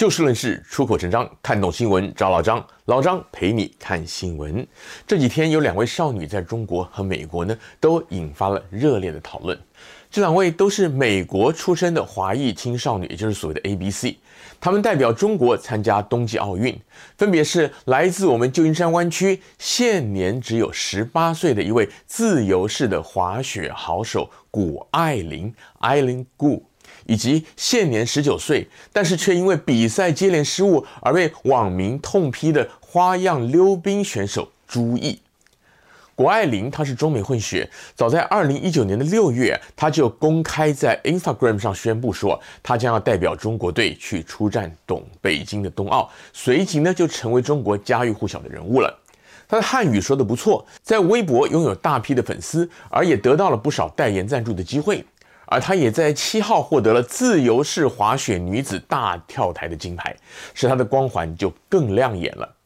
就事论事，出口成章，看懂新闻找老张，老张陪你看新闻。这几天有两位少女在中国和美国呢，都引发了热烈的讨论。这两位都是美国出生的华裔青少女，也就是所谓的 ABC。她们代表中国参加冬季奥运，分别是来自我们旧金山湾区，现年只有十八岁的一位自由式的滑雪好手谷爱凌 （Eileen Gu）。以及现年十九岁，但是却因为比赛接连失误而被网民痛批的花样溜冰选手朱毅。谷爱凌，她是中美混血，早在二零一九年的六月，她就公开在 Instagram 上宣布说，她将要代表中国队去出战东北京的冬奥，随即呢就成为中国家喻户晓的人物了。她的汉语说得不错，在微博拥有大批的粉丝，而也得到了不少代言赞助的机会。而她也在七号获得了自由式滑雪女子大跳台的金牌，使她的光环就更亮眼了。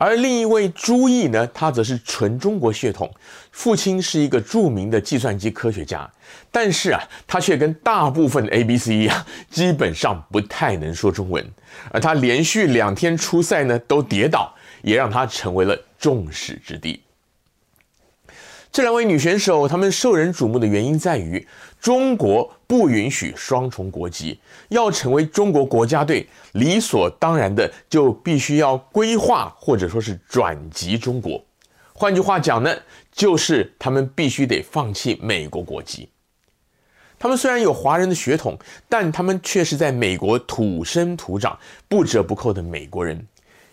而另一位朱毅呢，他则是纯中国血统，父亲是一个著名的计算机科学家，但是啊，他却跟大部分的 ABC 一样，基本上不太能说中文。而他连续两天出赛呢都跌倒，也让他成为了众矢之的。这两位女选手，她们受人瞩目的原因在于，中国不允许双重国籍，要成为中国国家队，理所当然的就必须要归化或者说是转籍中国。换句话讲呢，就是她们必须得放弃美国国籍。她们虽然有华人的血统，但她们却是在美国土生土长、不折不扣的美国人。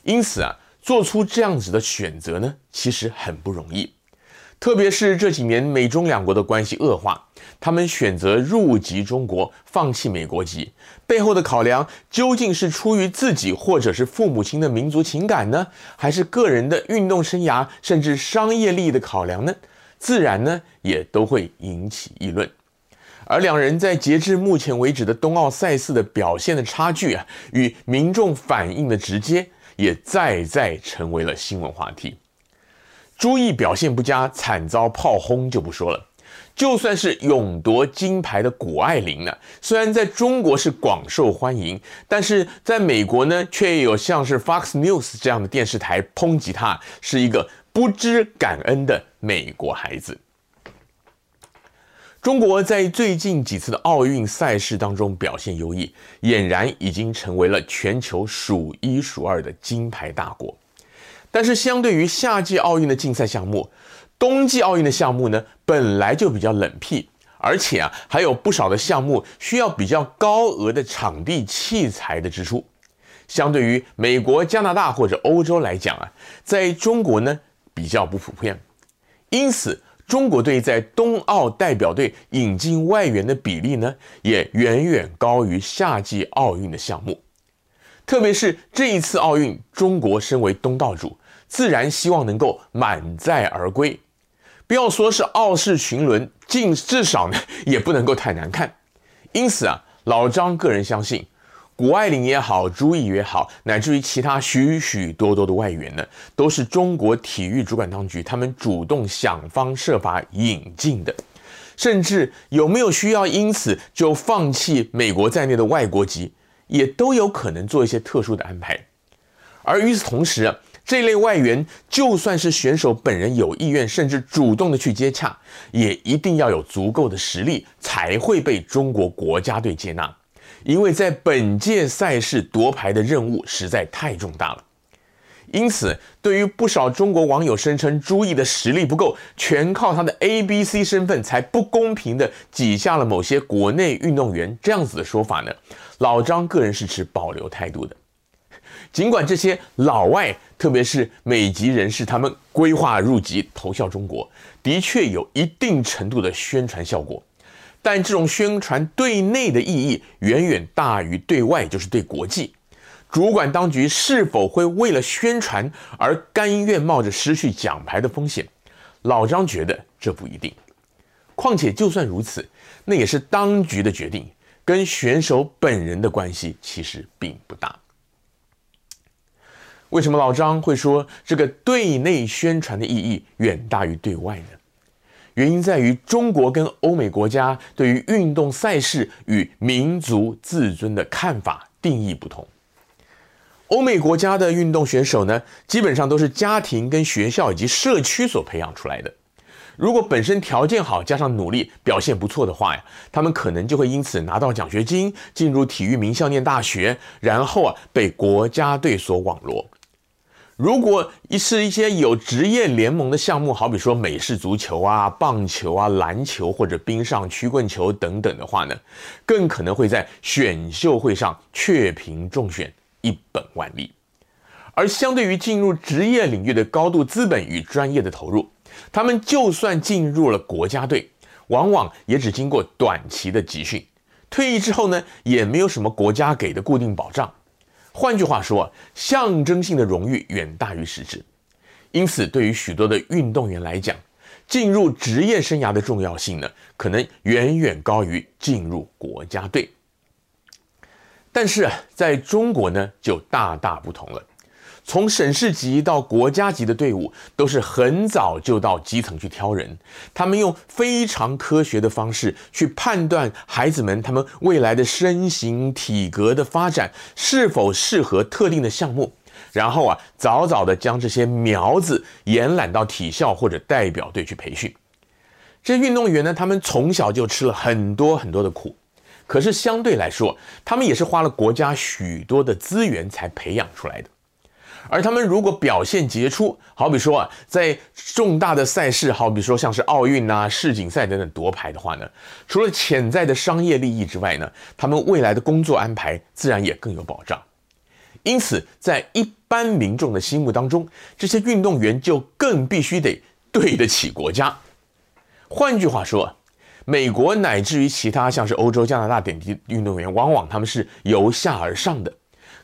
因此啊，做出这样子的选择呢，其实很不容易。特别是这几年美中两国的关系恶化，他们选择入籍中国，放弃美国籍，背后的考量究竟是出于自己或者是父母亲的民族情感呢，还是个人的运动生涯甚至商业利益的考量呢？自然呢也都会引起议论。而两人在截至目前为止的冬奥赛事的表现的差距啊，与民众反应的直接，也再再成为了新闻话题。朱毅表现不佳，惨遭炮轰就不说了。就算是勇夺金牌的谷爱凌呢，虽然在中国是广受欢迎，但是在美国呢，却有像是 Fox News 这样的电视台抨击她是一个不知感恩的美国孩子。中国在最近几次的奥运赛事当中表现优异，俨然已经成为了全球数一数二的金牌大国。但是，相对于夏季奥运的竞赛项目，冬季奥运的项目呢，本来就比较冷僻，而且啊，还有不少的项目需要比较高额的场地器材的支出。相对于美国、加拿大或者欧洲来讲啊，在中国呢比较不普遍，因此中国队在冬奥代表队引进外援的比例呢，也远远高于夏季奥运的项目。特别是这一次奥运，中国身为东道主。自然希望能够满载而归，不要说是傲视群伦，尽至少呢也不能够太难看。因此啊，老张个人相信，谷爱凌也好，朱毅也好，乃至于其他许许多多的外援呢，都是中国体育主管当局他们主动想方设法引进的，甚至有没有需要因此就放弃美国在内的外国籍，也都有可能做一些特殊的安排。而与此同时。这类外援，就算是选手本人有意愿，甚至主动的去接洽，也一定要有足够的实力，才会被中国国家队接纳。因为在本届赛事夺牌的任务实在太重大了。因此，对于不少中国网友声称朱毅的实力不够，全靠他的 ABC 身份才不公平的挤下了某些国内运动员这样子的说法呢，老张个人是持保留态度的。尽管这些老外，特别是美籍人士，他们规划入籍投效中国，的确有一定程度的宣传效果，但这种宣传对内的意义远远大于对外，就是对国际。主管当局是否会为了宣传而甘愿冒着失去奖牌的风险？老张觉得这不一定。况且就算如此，那也是当局的决定，跟选手本人的关系其实并不大。为什么老张会说这个对内宣传的意义远大于对外呢？原因在于中国跟欧美国家对于运动赛事与民族自尊的看法定义不同。欧美国家的运动选手呢，基本上都是家庭跟学校以及社区所培养出来的。如果本身条件好，加上努力，表现不错的话呀，他们可能就会因此拿到奖学金，进入体育名校念大学，然后啊被国家队所网罗。如果一是一些有职业联盟的项目，好比说美式足球啊、棒球啊、篮球或者冰上曲棍球等等的话呢，更可能会在选秀会上雀屏中选，一本万利。而相对于进入职业领域的高度资本与专业的投入，他们就算进入了国家队，往往也只经过短期的集训，退役之后呢，也没有什么国家给的固定保障。换句话说，象征性的荣誉远大于实质，因此对于许多的运动员来讲，进入职业生涯的重要性呢，可能远远高于进入国家队。但是，在中国呢，就大大不同了。从省市级到国家级的队伍，都是很早就到基层去挑人。他们用非常科学的方式去判断孩子们他们未来的身形体格的发展是否适合特定的项目，然后啊，早早的将这些苗子延揽到体校或者代表队去培训。这些运动员呢，他们从小就吃了很多很多的苦，可是相对来说，他们也是花了国家许多的资源才培养出来的。而他们如果表现杰出，好比说啊，在重大的赛事，好比说像是奥运啊、世锦赛等等夺牌的话呢，除了潜在的商业利益之外呢，他们未来的工作安排自然也更有保障。因此，在一般民众的心目当中，这些运动员就更必须得对得起国家。换句话说，美国乃至于其他像是欧洲、加拿大等地运动员，往往他们是由下而上的，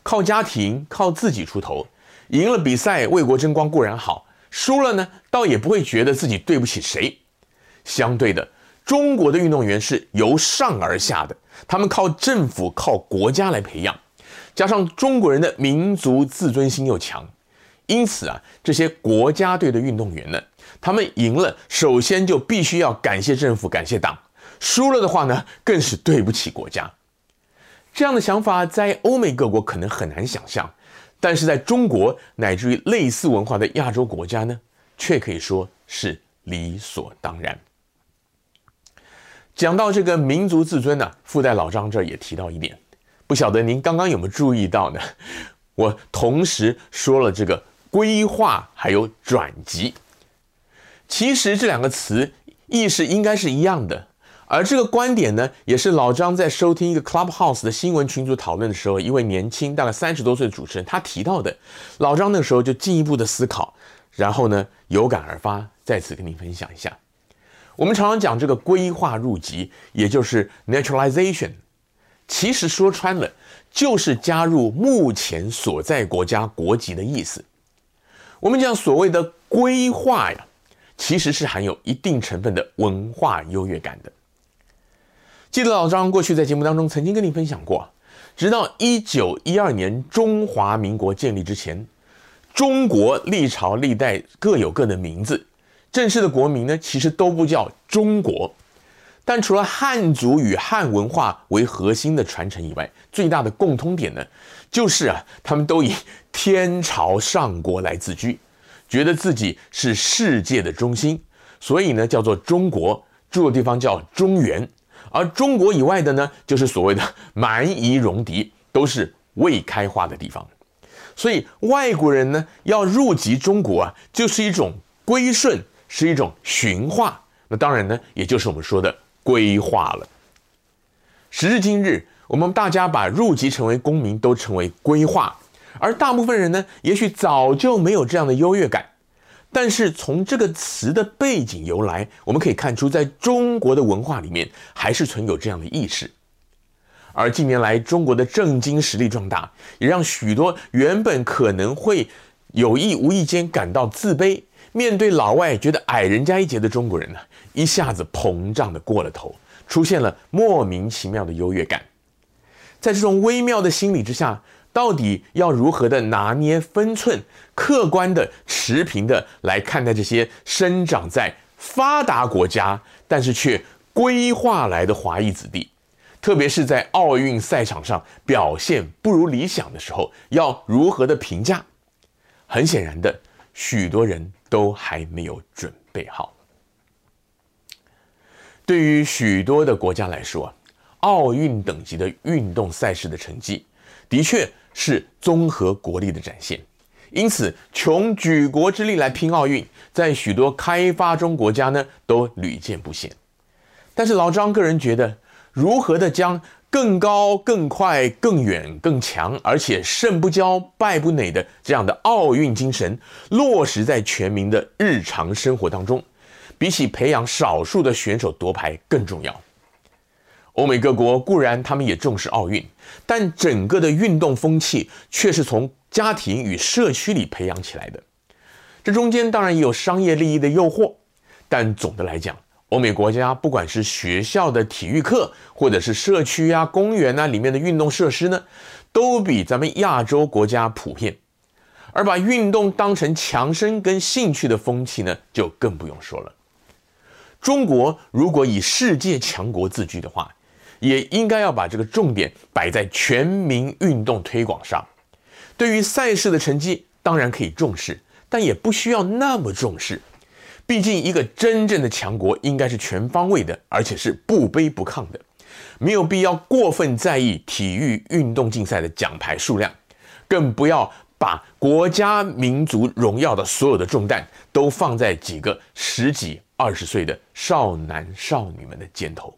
靠家庭、靠自己出头。赢了比赛为国争光固然好，输了呢，倒也不会觉得自己对不起谁。相对的，中国的运动员是由上而下的，他们靠政府、靠国家来培养，加上中国人的民族自尊心又强，因此啊，这些国家队的运动员呢，他们赢了，首先就必须要感谢政府、感谢党；输了的话呢，更是对不起国家。这样的想法在欧美各国可能很难想象。但是在中国乃至于类似文化的亚洲国家呢，却可以说是理所当然。讲到这个民族自尊呢，附带老张这儿也提到一点，不晓得您刚刚有没有注意到呢？我同时说了这个规划还有转籍，其实这两个词意思应该是一样的。而这个观点呢，也是老张在收听一个 Clubhouse 的新闻群组讨论的时候，一位年轻大概三十多岁的主持人他提到的。老张那个时候就进一步的思考，然后呢有感而发，在此跟您分享一下。我们常常讲这个规划入籍，也就是 naturalization，其实说穿了就是加入目前所在国家国籍的意思。我们讲所谓的规划呀，其实是含有一定成分的文化优越感的。记得老张过去在节目当中曾经跟你分享过，直到一九一二年中华民国建立之前，中国历朝历代各有各的名字，正式的国名呢其实都不叫中国，但除了汉族与汉文化为核心的传承以外，最大的共通点呢，就是啊，他们都以天朝上国来自居，觉得自己是世界的中心，所以呢叫做中国，住的地方叫中原。而中国以外的呢，就是所谓的 蛮夷戎狄，都是未开化的地方。所以外国人呢要入籍中国啊，就是一种归顺，是一种驯化。那当然呢，也就是我们说的归化了。时至今日，我们大家把入籍成为公民都称为归化，而大部分人呢，也许早就没有这样的优越感。但是从这个词的背景由来，我们可以看出，在中国的文化里面还是存有这样的意识。而近年来，中国的政经实力壮大，也让许多原本可能会有意无意间感到自卑、面对老外觉得矮人家一截的中国人呢，一下子膨胀的过了头，出现了莫名其妙的优越感。在这种微妙的心理之下，到底要如何的拿捏分寸，客观的持平的来看待这些生长在发达国家，但是却规划来的华裔子弟，特别是在奥运赛场上表现不如理想的时候，要如何的评价？很显然的，许多人都还没有准备好。对于许多的国家来说，奥运等级的运动赛事的成绩，的确是综合国力的展现。因此，穷举国之力来拼奥运，在许多开发中国家呢，都屡见不鲜。但是老张个人觉得，如何的将更高、更快、更远、更强，而且胜不骄、败不馁的这样的奥运精神落实在全民的日常生活当中，比起培养少数的选手夺牌更重要。欧美各国固然他们也重视奥运，但整个的运动风气却是从家庭与社区里培养起来的。这中间当然也有商业利益的诱惑，但总的来讲，欧美国家不管是学校的体育课，或者是社区啊、公园啊里面的运动设施呢，都比咱们亚洲国家普遍。而把运动当成强身跟兴趣的风气呢，就更不用说了。中国如果以世界强国自居的话，也应该要把这个重点摆在全民运动推广上。对于赛事的成绩，当然可以重视，但也不需要那么重视。毕竟，一个真正的强国应该是全方位的，而且是不卑不亢的，没有必要过分在意体育运动竞赛的奖牌数量，更不要把国家民族荣耀的所有的重担都放在几个十几、二十岁的少男少女们的肩头。